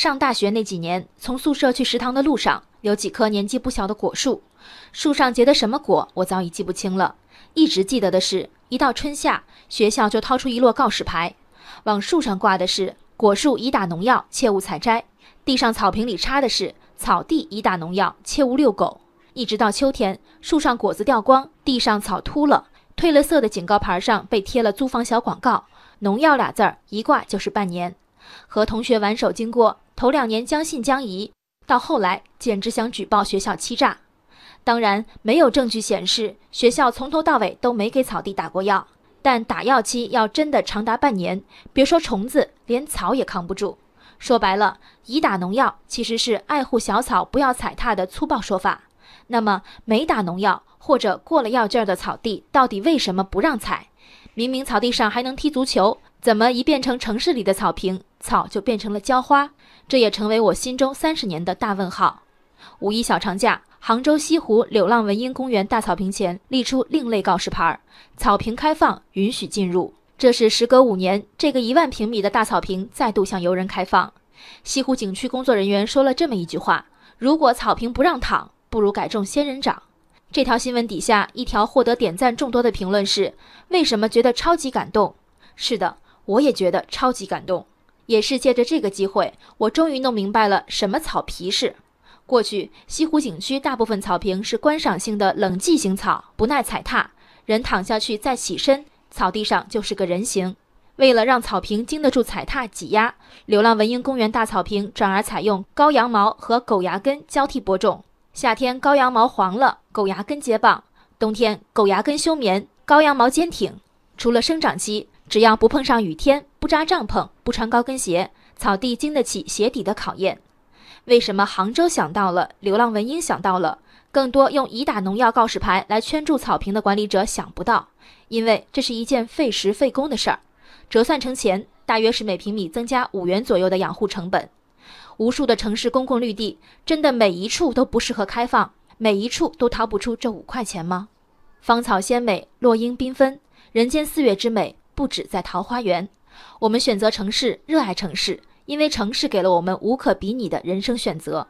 上大学那几年，从宿舍去食堂的路上，有几棵年纪不小的果树，树上结的什么果，我早已记不清了。一直记得的是，一到春夏，学校就掏出一摞告示牌，往树上挂的是“果树已打农药，切勿采摘”；地上草坪里插的是“草地已打农药，切勿遛狗”。一直到秋天，树上果子掉光，地上草秃了，褪了色的警告牌上被贴了租房小广告，“农药”俩字儿一挂就是半年。和同学玩手经过。头两年将信将疑，到后来简直想举报学校欺诈。当然，没有证据显示学校从头到尾都没给草地打过药，但打药期要真的长达半年，别说虫子，连草也扛不住。说白了，以打农药其实是爱护小草不要踩踏的粗暴说法。那么，没打农药或者过了药劲儿的草地，到底为什么不让踩？明明草地上还能踢足球，怎么一变成城市里的草坪，草就变成了浇花？这也成为我心中三十年的大问号。五一小长假，杭州西湖柳浪闻莺公园大草坪前立出另类告示牌：草坪开放，允许进入。这是时隔五年，这个一万平米的大草坪再度向游人开放。西湖景区工作人员说了这么一句话：“如果草坪不让躺，不如改种仙人掌。”这条新闻底下一条获得点赞众多的评论是：“为什么觉得超级感动？”是的，我也觉得超级感动。也是借着这个机会，我终于弄明白了什么草皮是。过去西湖景区大部分草坪是观赏性的冷季型草，不耐踩踏，人躺下去再起身，草地上就是个人形。为了让草坪经得住踩踏挤压，流浪文英公园大草坪转而采用羔羊毛和狗牙根交替播种。夏天羔羊毛黄了，狗牙根结棒；冬天狗牙根休眠，羔羊毛坚挺。除了生长期。只要不碰上雨天，不扎帐篷，不穿高跟鞋，草地经得起鞋底的考验。为什么杭州想到了，流浪文英想到了，更多用乙打农药告示牌来圈住草坪的管理者想不到？因为这是一件费时费工的事儿，折算成钱，大约是每平米增加五元左右的养护成本。无数的城市公共绿地，真的每一处都不适合开放，每一处都掏不出这五块钱吗？芳草鲜美，落英缤纷，人间四月之美。不止在桃花源，我们选择城市，热爱城市，因为城市给了我们无可比拟的人生选择。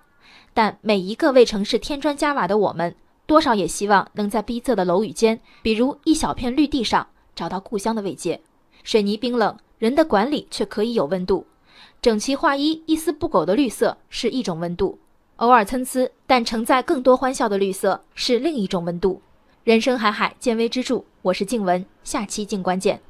但每一个为城市添砖加瓦的我们，多少也希望能在逼仄的楼宇间，比如一小片绿地上，找到故乡的慰藉。水泥冰冷，人的管理却可以有温度。整齐划一、一丝不苟的绿色是一种温度，偶尔参差但承载更多欢笑的绿色是另一种温度。人生海海，见微知著。我是静文，下期静观见。